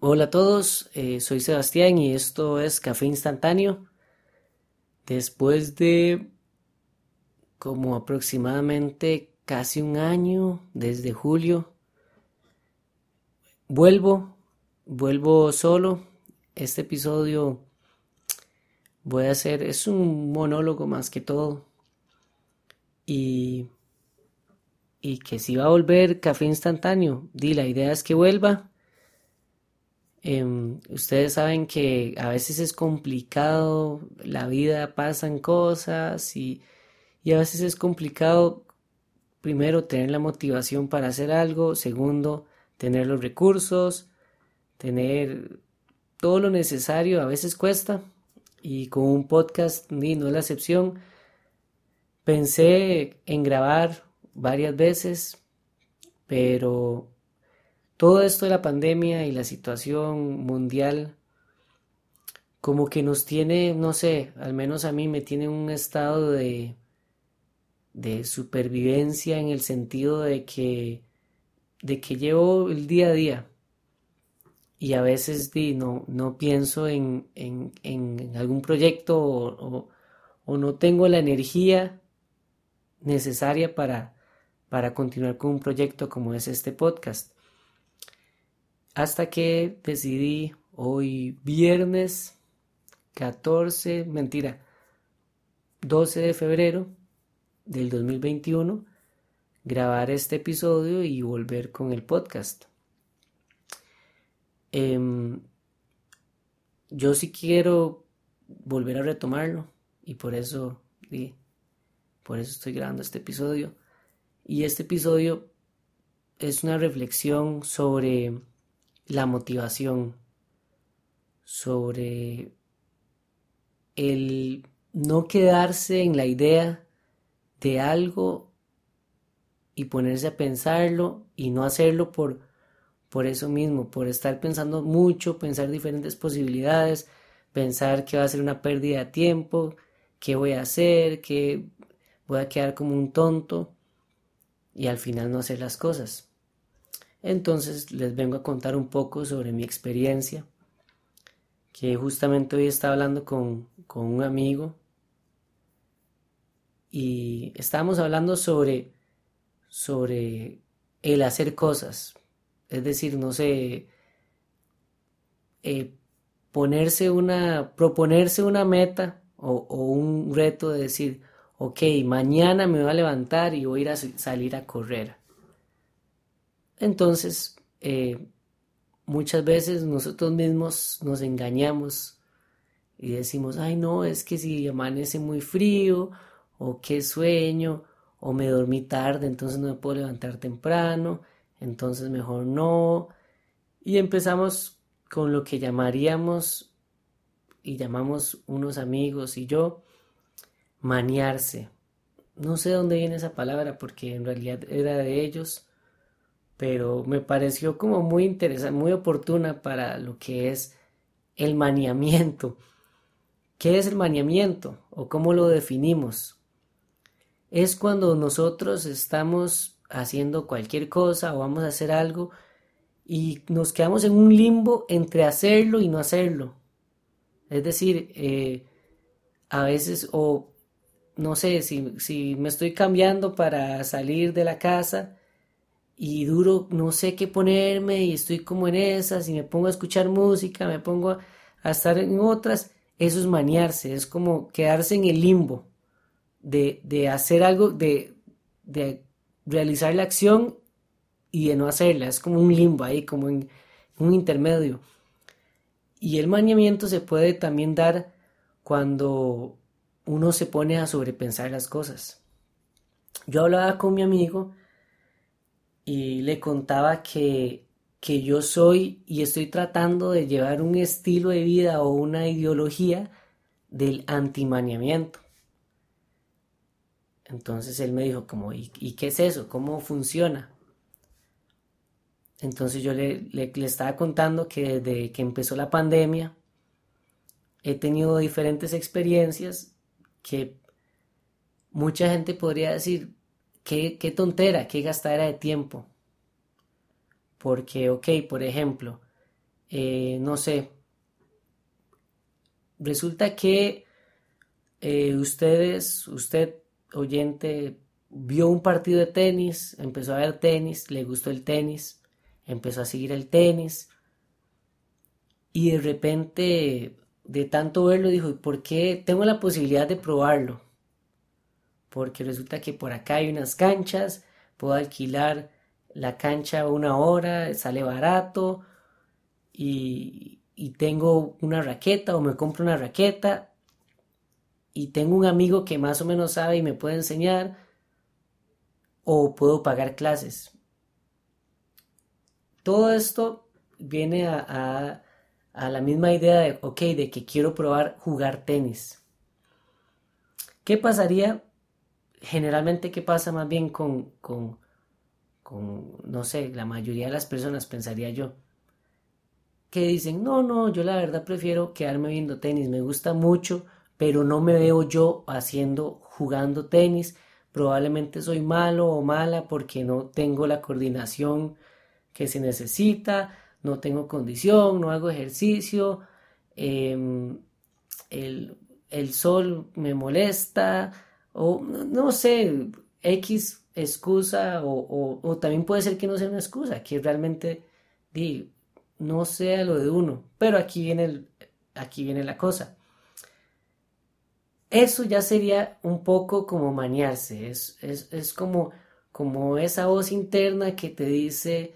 Hola a todos, eh, soy Sebastián y esto es Café Instantáneo. Después de como aproximadamente casi un año, desde julio, vuelvo, vuelvo solo. Este episodio voy a hacer, es un monólogo más que todo. Y, y que si va a volver café instantáneo, di, la idea es que vuelva Em, ustedes saben que a veces es complicado, la vida pasan cosas y, y a veces es complicado, primero, tener la motivación para hacer algo, segundo, tener los recursos, tener todo lo necesario, a veces cuesta y con un podcast ni no es la excepción. Pensé en grabar varias veces, pero todo esto de la pandemia y la situación mundial como que nos tiene, no sé, al menos a mí me tiene un estado de, de supervivencia en el sentido de que, de que llevo el día a día. Y a veces no, no pienso en, en, algún proyecto o, o, no tengo la energía necesaria para, para continuar con un proyecto como es este podcast. Hasta que decidí hoy viernes 14, mentira, 12 de febrero del 2021 grabar este episodio y volver con el podcast. Em, yo sí quiero volver a retomarlo y por eso, por eso estoy grabando este episodio. Y este episodio es una reflexión sobre la motivación, sobre el no quedarse en la idea de algo y ponerse a pensarlo y no hacerlo por, por eso mismo, por estar pensando mucho, pensar diferentes posibilidades, pensar que va a ser una pérdida de tiempo, qué voy a hacer, que voy a quedar como un tonto y al final no hacer las cosas. Entonces les vengo a contar un poco sobre mi experiencia, que justamente hoy estaba hablando con, un amigo y estábamos hablando sobre, sobre el hacer cosas, es decir, no sé, eh, ponerse una, proponerse una meta o, o, un reto de decir, ok, mañana me voy a levantar y voy a ir a salir a correr. Entonces, eh, muchas veces nosotros mismos nos engañamos y decimos, ay no, es que si amanece muy frío, o qué sueño, o me dormí tarde, entonces no me puedo levantar temprano, entonces mejor no. Y empezamos con lo que llamaríamos, y llamamos unos amigos y yo, maniarse. No sé dónde viene esa palabra porque en realidad era de ellos pero me pareció como muy interesante, muy oportuna para lo que es el maniamiento. ¿Qué es el maniamiento o cómo lo definimos? Es cuando nosotros estamos haciendo cualquier cosa o vamos a hacer algo y nos quedamos en un limbo entre hacerlo y no hacerlo. Es decir, eh, a veces o no sé, si, si me estoy cambiando para salir de la casa, y duro, no sé qué ponerme y estoy como en esas y me pongo a escuchar música, me pongo a, estar en otras, eso es maniarse, es como quedarse en el limbo de, de hacer algo, de, de, realizar la acción y de no hacerla, es como un limbo ahí, como en un intermedio. Y el maniamiento se puede también dar cuando uno se pone a sobrepensar las cosas. Yo hablaba con mi amigo, y le contaba que, que yo soy y estoy tratando de llevar un estilo de vida o una ideología del antimaniamiento. Entonces él me dijo como, ¿y, qué es eso? ¿Cómo funciona? Entonces yo le, le, estaba contando que desde que empezó la pandemia he tenido diferentes experiencias que mucha gente podría decir, qué, qué tontera, qué gastadera de tiempo. Porque, ok, por ejemplo, eh, no sé, resulta que eh, ustedes, usted oyente, vio un partido de tenis, empezó a ver tenis, le gustó el tenis, empezó a seguir el tenis y de repente de tanto verlo dijo, ¿por qué tengo la posibilidad de probarlo? Porque resulta que por acá hay unas canchas, puedo alquilar la cancha una hora, sale barato y, y tengo una raqueta o me compro una raqueta y tengo un amigo que más o menos sabe y me puede enseñar o puedo pagar clases. Todo esto viene a, la misma idea de, ok, de que quiero probar jugar tenis. ¿Qué pasaría? Generalmente, ¿qué pasa más bien con, con, con, no sé, la mayoría de las personas, pensaría yo? Que dicen, no, no, yo la verdad prefiero quedarme viendo tenis, me gusta mucho, pero no me veo yo haciendo, jugando tenis. Probablemente soy malo o mala porque no tengo la coordinación que se necesita, no tengo condición, no hago ejercicio, em, el, sol me molesta, o no sé, X excusa, o, también puede ser que no sea una excusa, que realmente no sea lo de uno. Pero aquí viene, aquí viene la cosa eso ya sería un poco como maniarse, es, es, como, como esa voz interna que te dice,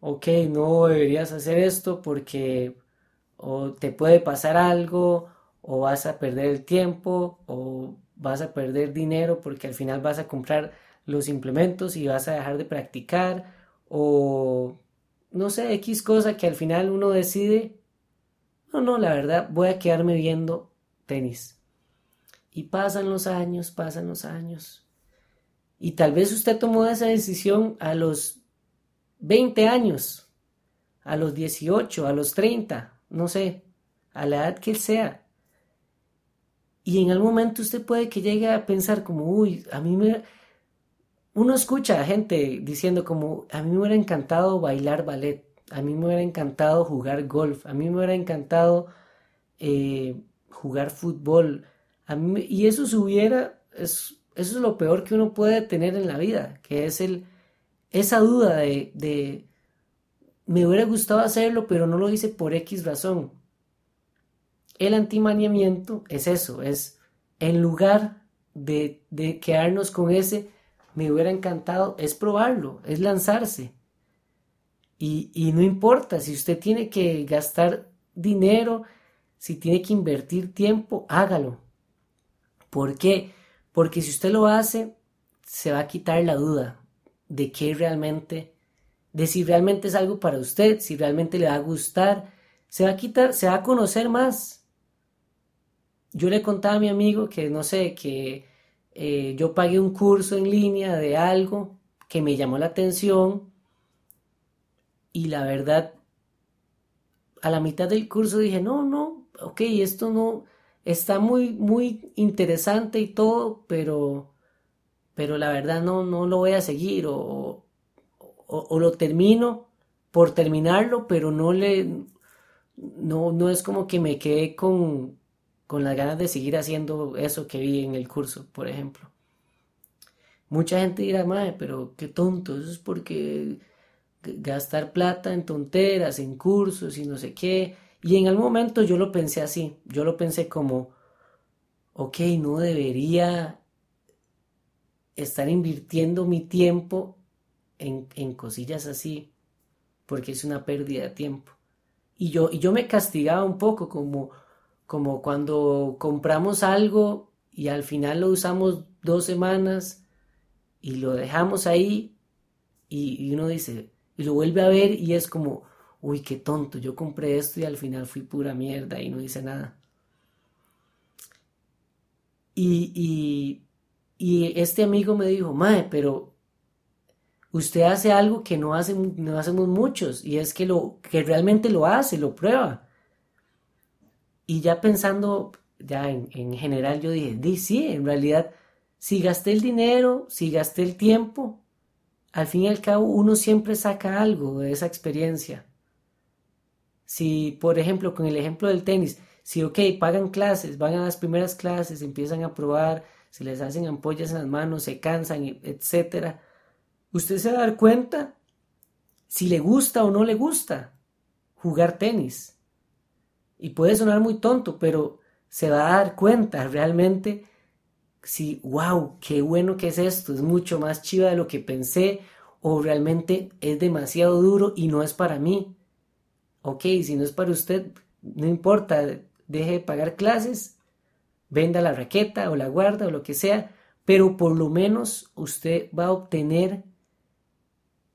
ok, no deberías hacer esto porque o te puede pasar algo, o vas a perder el tiempo, o vas a perder dinero porque al final vas a comprar los implementos y vas a dejar de practicar, o no sé, X cosa que al final uno decide, no, no, la verdad voy a quedarme viendo tenis. Y pasan los años, pasan los años. Y tal vez usted tomó esa decisión a los 20 años, a los 18, a los 30, no sé, a la edad que sea. Y en algún momento usted puede que llegue a pensar como, uy, a mí me... Uno escucha a gente diciendo como, a mí me hubiera encantado bailar ballet, a mí me hubiera encantado jugar golf, a mí me hubiera encantado eh, jugar fútbol, y eso hubiera, es, eso es lo peor que uno puede tener en la vida, que es el, esa duda de, me hubiera gustado hacerlo, pero no lo hice por X razón. El antimaniamiento es eso, es en lugar de, de quedarnos con ese, me hubiera encantado, es probarlo, es lanzarse. Y, y no importa si usted tiene que gastar dinero, si tiene que invertir tiempo, hágalo ¿Por qué? Porque si usted lo hace, se va a quitar la duda de qué realmente, de si realmente es algo para usted, si realmente le va a gustar, se va a quitar, se va a conocer más. Yo le contaba a mi amigo que, no sé, que eh, yo pagué un curso en línea de algo que me llamó la atención y la verdad, a la mitad del curso dije, no, no, ok, esto no, está muy, muy interesante y todo, pero, pero la verdad no, no lo voy a seguir o, o, lo termino por terminarlo, pero no le, no, no es como que me quedé con, con las ganas de seguir haciendo eso que vi en el curso, por ejemplo. Mucha gente dirá, madre, pero qué tonto, eso es porque gastar plata en tonteras, en cursos y no sé qué, y en algún momento yo lo pensé así, yo lo pensé como, ok, no debería estar invirtiendo mi tiempo en, cosillas así, porque es una pérdida de tiempo. Y yo, y yo me castigaba un poco como, como cuando compramos algo y al final lo usamos dos semanas y lo dejamos ahí y uno dice, y lo vuelve a ver y es como, uy, qué tonto, yo compré esto y al final fui pura mierda y no hice nada. Y, este amigo me dijo, Mae, pero usted hace algo que no, hace, no hacemos muchos y es que, lo, que realmente lo hace, lo prueba. Y ya pensando, ya en, general, yo dije, sí, en realidad si gasté el dinero, si gasté el tiempo, al fin y al cabo uno siempre saca algo de esa experiencia. Si, por ejemplo, con el ejemplo del tenis, si, ok, pagan clases, van a las primeras clases, empiezan a probar, se les hacen ampollas en las manos, se cansan, etc. Usted se va a dar cuenta si le gusta o no le gusta jugar tenis. Y puede sonar muy tonto, pero se va a dar cuenta realmente si, wow, qué bueno que es esto, es mucho más chiva de lo que pensé, o realmente es demasiado duro y no es para mí. Ok, si no es para usted, no importa, deje de pagar clases, venda la raqueta o la guarda o lo que sea, pero por lo menos usted va a obtener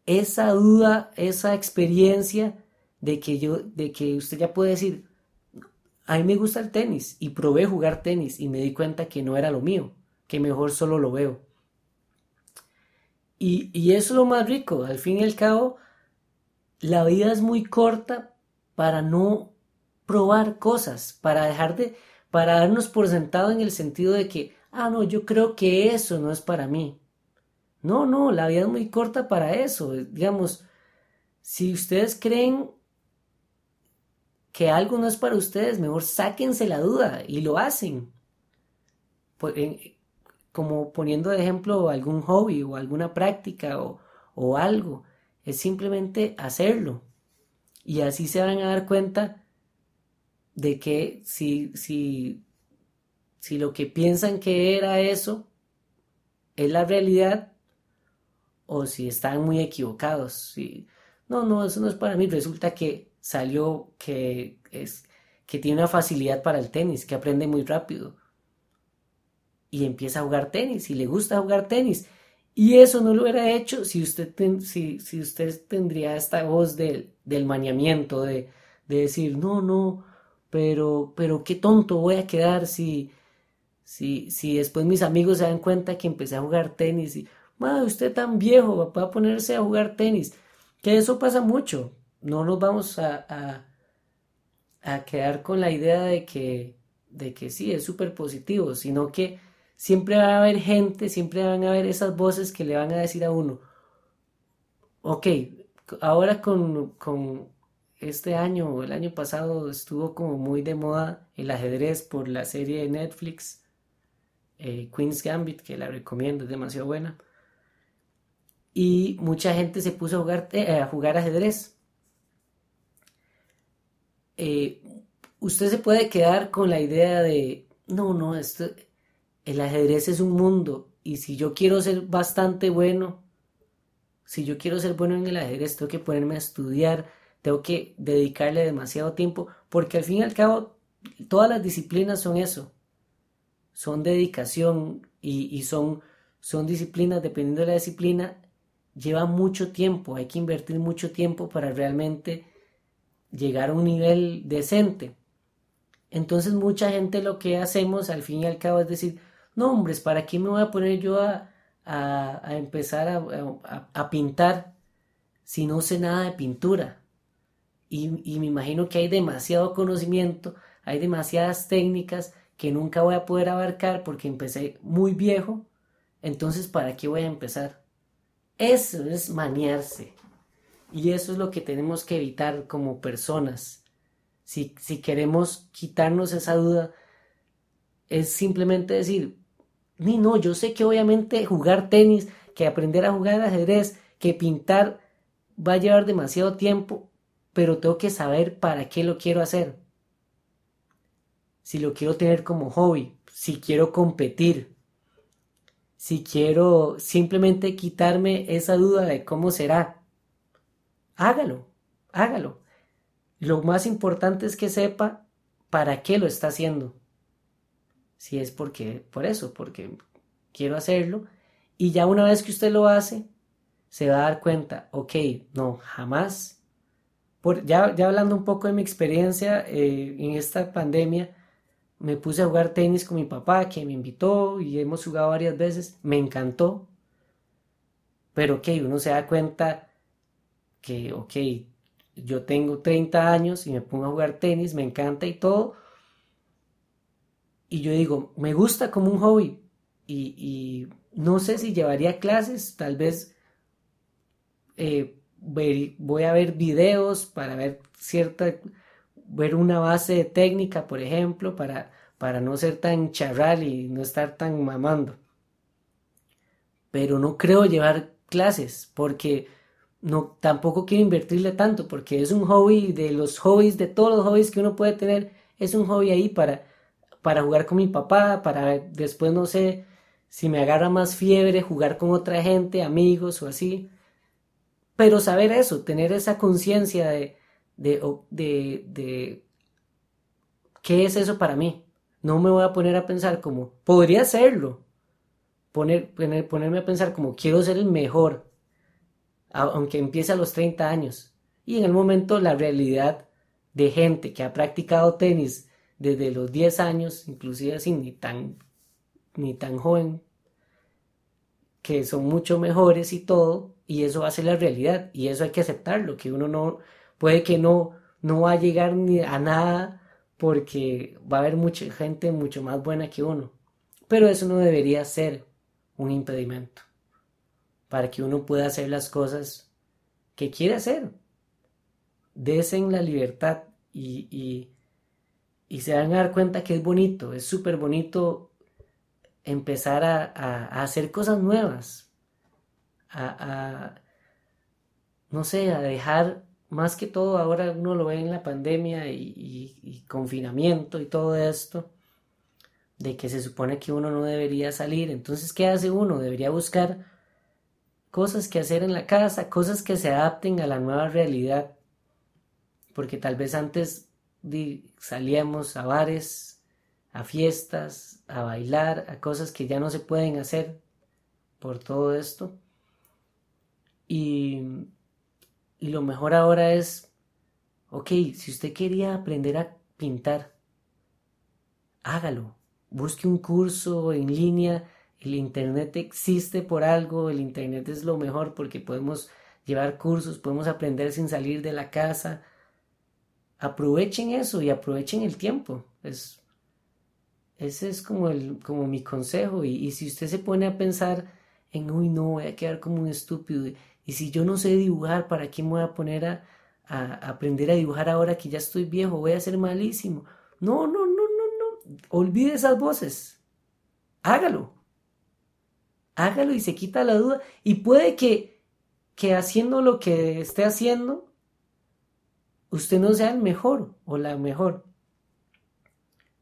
esa duda, esa experiencia de que yo, de que usted ya puede decir, a mí me gusta el tenis y probé jugar tenis y me di cuenta que no era lo mío, que mejor solo lo veo. Y, y eso es lo más rico, al fin y al cabo, la vida es muy corta para no probar cosas, para dejar de, para darnos por sentado en el sentido de que, ah, no, yo creo que eso no es para mí. No, no, la vida es muy corta para eso. Digamos, si ustedes creen que algo no es para ustedes, mejor sáquense la duda y lo hacen. Como poniendo de ejemplo algún hobby o alguna práctica o, o algo. Es simplemente hacerlo. Y así se van a dar cuenta de que si, si, si lo que piensan que era eso es la realidad o si están muy equivocados. Si, no, no, eso no es para mí. Resulta que salió que, es, que tiene una facilidad para el tenis, que aprende muy rápido. Y empieza a jugar tenis y le gusta jugar tenis. Y eso no lo hubiera hecho si usted, si, si usted tendría esta voz del, del de, de decir, no, no, pero, pero qué tonto voy a quedar si, si, si después mis amigos se dan cuenta que empecé a jugar tenis y, madre, usted tan viejo, va a ponerse a jugar tenis. Que eso pasa mucho. No nos vamos a, a, a quedar con la idea de que, de que sí, es súper positivo, sino que siempre va a haber gente, siempre van a haber esas voces que le van a decir a uno, ok, ahora con, con este año o el año pasado estuvo como muy de moda el ajedrez por la serie de Netflix eh, Queen's Gambit, que la recomiendo, es demasiado buena. Y mucha gente se puso a jugar, eh, a jugar ajedrez. Eh, usted se puede quedar con la idea de, no, no, esto, el ajedrez es un mundo y si yo quiero ser bastante bueno, si yo quiero ser bueno en el ajedrez, tengo que ponerme a estudiar, tengo que dedicarle demasiado tiempo, porque al fin y al cabo todas las disciplinas son eso, son dedicación y, son, son disciplinas, dependiendo de la disciplina, lleva mucho tiempo, hay que invertir mucho tiempo para realmente llegar a un nivel decente. Entonces mucha gente lo que hacemos al fin y al cabo es decir, no hombres, ¿para qué me voy a poner yo a, a, empezar a, a pintar si no sé nada de pintura? Y, me imagino que hay demasiado conocimiento, hay demasiadas técnicas que nunca voy a poder abarcar porque empecé muy viejo, entonces ¿para qué voy a empezar? Eso es maniarse. Y eso es lo que tenemos que evitar como personas. Si, si queremos quitarnos esa duda, es simplemente decir, ni no, yo sé que obviamente jugar tenis, que aprender a jugar ajedrez, que pintar va a llevar demasiado tiempo, pero tengo que saber para qué lo quiero hacer. Si lo quiero tener como hobby, si quiero competir, si quiero simplemente quitarme esa duda de cómo será. Hágalo, hágalo. Lo más importante es que sepa para qué lo está haciendo. Si es porque, por eso, porque quiero hacerlo. Y ya una vez que usted lo hace, se va a dar cuenta, ok, no, jamás ya, ya hablando un poco de mi experiencia eh, en esta pandemia, me puse a jugar tenis con mi papá, que me invitó y hemos jugado varias veces. Me encantó. Pero, ok, uno se da cuenta que, ok, yo tengo 30 años y me pongo a jugar tenis, me encanta y todo. Y yo digo, me gusta como un hobby. y, no sé si llevaría clases, tal vez eh, voy a ver videos para ver cierta, ver una base de técnica, por ejemplo, para, para no ser tan charral y no estar tan mamando. Pero no creo llevar clases porque no tampoco quiero invertirle tanto porque es un hobby de los hobbies de todos los hobbies que uno puede tener es un hobby ahí para para jugar con mi papá para después no sé si me agarra más fiebre jugar con otra gente amigos o así pero saber eso tener esa conciencia de de, de qué es eso para mí no me voy a poner a pensar como podría hacerlo poner, ponerme a pensar como quiero ser el mejor aunque empiece a los 30 años. Y en el momento la realidad de gente que ha practicado tenis desde los 10 años, inclusive así ni tan, ni tan joven, que son mucho mejores y todo, y eso va a ser la realidad, y eso hay que aceptarlo, que uno no, puede que no, no va a llegar ni a nada porque va a haber mucha gente mucho más buena que uno, pero eso no debería ser un impedimento para que uno pueda hacer las cosas que quiere hacer. Desen la libertad y, y, se van a dar cuenta que es bonito, es súper bonito empezar a, hacer cosas nuevas, a, no sé, a dejar más que todo ahora uno lo ve en la pandemia y, y, confinamiento y todo esto, de que se supone que uno no debería salir. Entonces, ¿qué hace uno? Debería buscar cosas que hacer en la casa, cosas que se adapten a la nueva realidad. Porque tal vez antes salíamos a bares, a fiestas, a bailar, a cosas que ya no se pueden hacer por todo esto. Y, y lo mejor ahora es, ok, si usted quería aprender a pintar, hágalo. Busque un curso en línea el Internet existe por algo, el Internet es lo mejor porque podemos llevar cursos, podemos aprender sin salir de la casa. Aprovechen eso y aprovechen el tiempo. Es, ese es como, el, como mi consejo. Y, si usted se pone a pensar en, uy, no, voy a quedar como un estúpido. Y si yo no sé dibujar, ¿para qué me voy a poner a, aprender a dibujar ahora que ya estoy viejo? Voy a ser malísimo. No, no, no, no, no. Olvide esas voces. Hágalo hágalo y se quita la duda. Y puede que, que haciendo lo que esté haciendo, usted no sea el mejor o la mejor.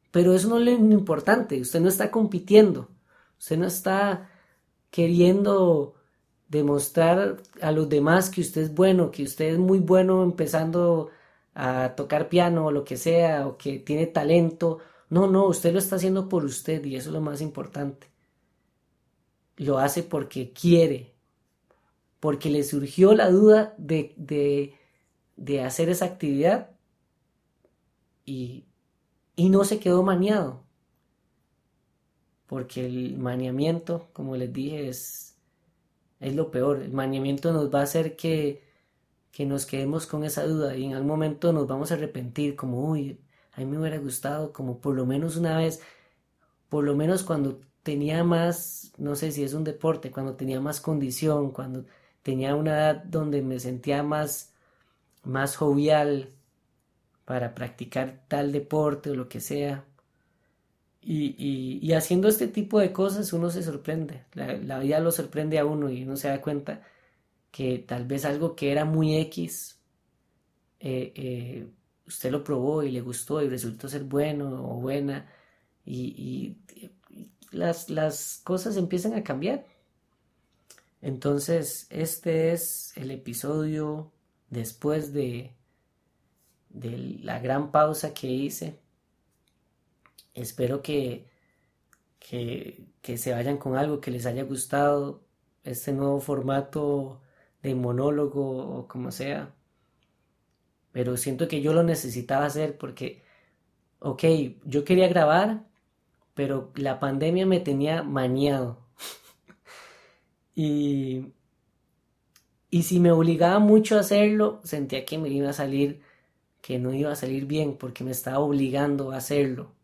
Pero eso no es lo importante, usted no está compitiendo, usted no está queriendo demostrar a los demás que usted es bueno, que usted es muy bueno empezando a tocar piano o lo que sea, o que tiene talento. No, no, usted lo está haciendo por usted y eso es lo más importante lo hace porque quiere, porque le surgió la duda de, de, hacer esa actividad y, y no se quedó maniado. Porque el maniamiento, como les dije, es, es lo peor. El maniamiento nos va a hacer que, que nos quedemos con esa duda y en algún momento nos vamos a arrepentir, como, uy, a mí me hubiera gustado, como por lo menos una vez, por lo menos cuando tenía más, no sé si es un deporte, cuando tenía más condición, cuando tenía una edad donde me sentía más, más jovial para practicar tal deporte o lo que sea. Y, haciendo este tipo de cosas uno se sorprende, la, vida lo sorprende a uno y uno se da cuenta que tal vez algo que era muy X, eh, eh, usted lo probó y le gustó y resultó ser bueno o buena y, y las, las cosas empiezan a cambiar. Entonces, este es el episodio después de, de la gran pausa que hice. Espero que, que, que, se vayan con algo que les haya gustado este nuevo formato de monólogo o como sea. Pero siento que yo lo necesitaba hacer porque, ok, yo quería grabar, pero la pandemia me tenía maniado. y, y si me obligaba mucho a hacerlo, sentía que me iba a salir, que no iba a salir bien, porque me estaba obligando a hacerlo.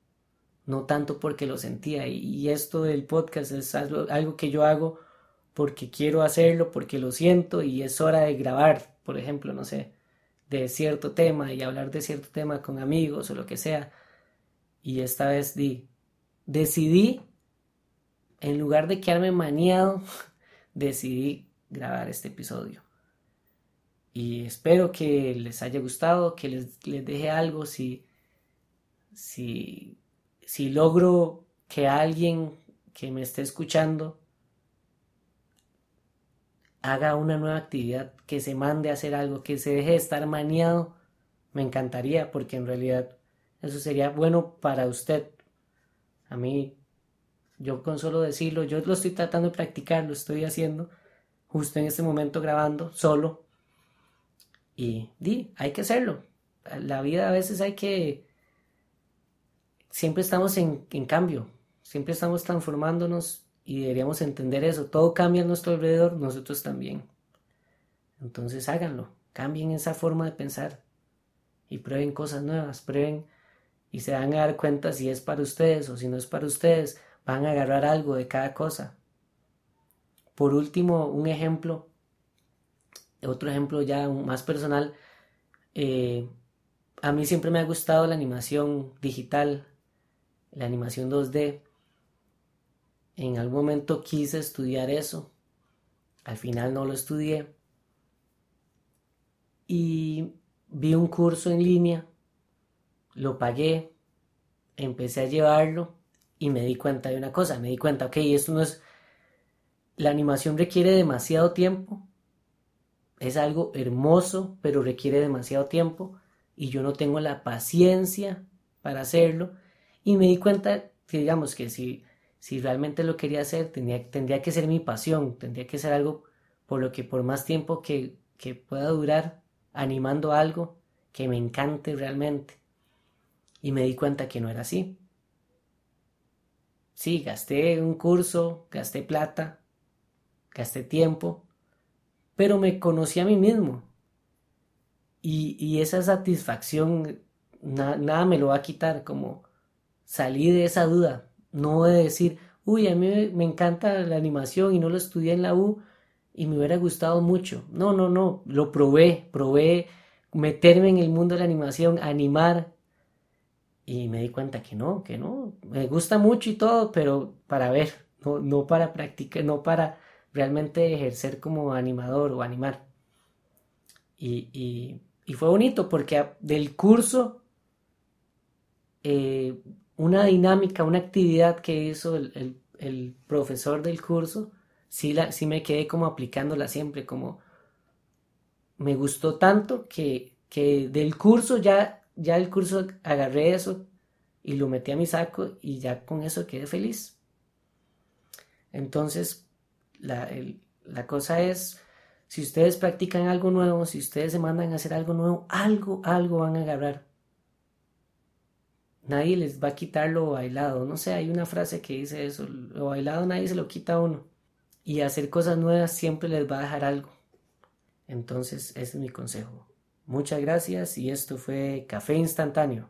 No tanto porque lo sentía. Y, esto del podcast es algo, que yo hago porque quiero hacerlo, porque lo siento y es hora de grabar, por ejemplo, no sé, de cierto tema y hablar de cierto tema con amigos o lo que sea. Y esta vez di, decidí, en lugar de quedarme maniado, decidí grabar este episodio. Y espero que les haya gustado, que les, les deje algo. Si, si, si logro que alguien que me esté escuchando haga una nueva actividad, que se mande a hacer algo, que se deje de estar maniado, me encantaría, porque en realidad eso sería bueno para usted. A mí, yo con solo decirlo, yo lo estoy tratando de practicar, lo estoy haciendo justo en este momento grabando, solo. Y di, hay que hacerlo. La vida a veces hay que... Siempre estamos en, cambio, siempre estamos transformándonos y deberíamos entender eso. Todo cambia a nuestro alrededor, nosotros también. Entonces háganlo, cambien esa forma de pensar y prueben cosas nuevas, prueben y se van a dar cuenta si es para ustedes o si no es para ustedes, van a agarrar algo de cada cosa. Por último, un ejemplo, otro ejemplo ya más personal, eh, a mí siempre me ha gustado la animación digital, la animación 2D, en algún momento quise estudiar eso. Al final no lo estudié. Y vi un curso en línea, lo pagué, empecé a llevarlo y me di cuenta de una cosa. Me di cuenta, ok, esto no es... La animación requiere demasiado tiempo. Es algo hermoso, pero requiere demasiado tiempo. Y yo no tengo la paciencia para hacerlo. Y me di cuenta que digamos que si si realmente lo quería hacer, tendría, tendría que ser mi pasión, tendría que ser algo por lo que por más tiempo que, que pueda durar animando algo que me encante realmente. Y me di cuenta que no era así. Sí, gasté un curso, gasté plata, gasté tiempo, pero me conocí a mí mismo. Y, y esa satisfacción nada me lo va a quitar, como salí de esa duda, no de decir, uy, a mí me encanta la animación y no lo estudié en la U y me hubiera gustado mucho. No, no, no, lo probé, probé meterme en el mundo de la animación, animar y me di cuenta que no, que no, me gusta mucho y todo, pero para ver, no, no para practicar, no para realmente ejercer como animador o animar. Y, y, fue bonito porque del curso eh, una dinámica, una actividad que hizo el, profesor del curso, sí, la, sí me quedé como aplicándola siempre, como me gustó tanto que, que del curso ya, ya el curso agarré eso y lo metí a mi saco y ya con eso quedé feliz. Entonces, la, la cosa es, si ustedes practican algo nuevo, si ustedes se mandan a hacer algo nuevo, algo, algo van a agarrar nadie les va a quitar lo bailado. No sé, hay una frase que dice eso, lo bailado nadie se lo quita a uno. Y hacer cosas nuevas siempre les va a dejar algo. Entonces, ese es mi consejo. Muchas gracias y esto fue Café Instantáneo.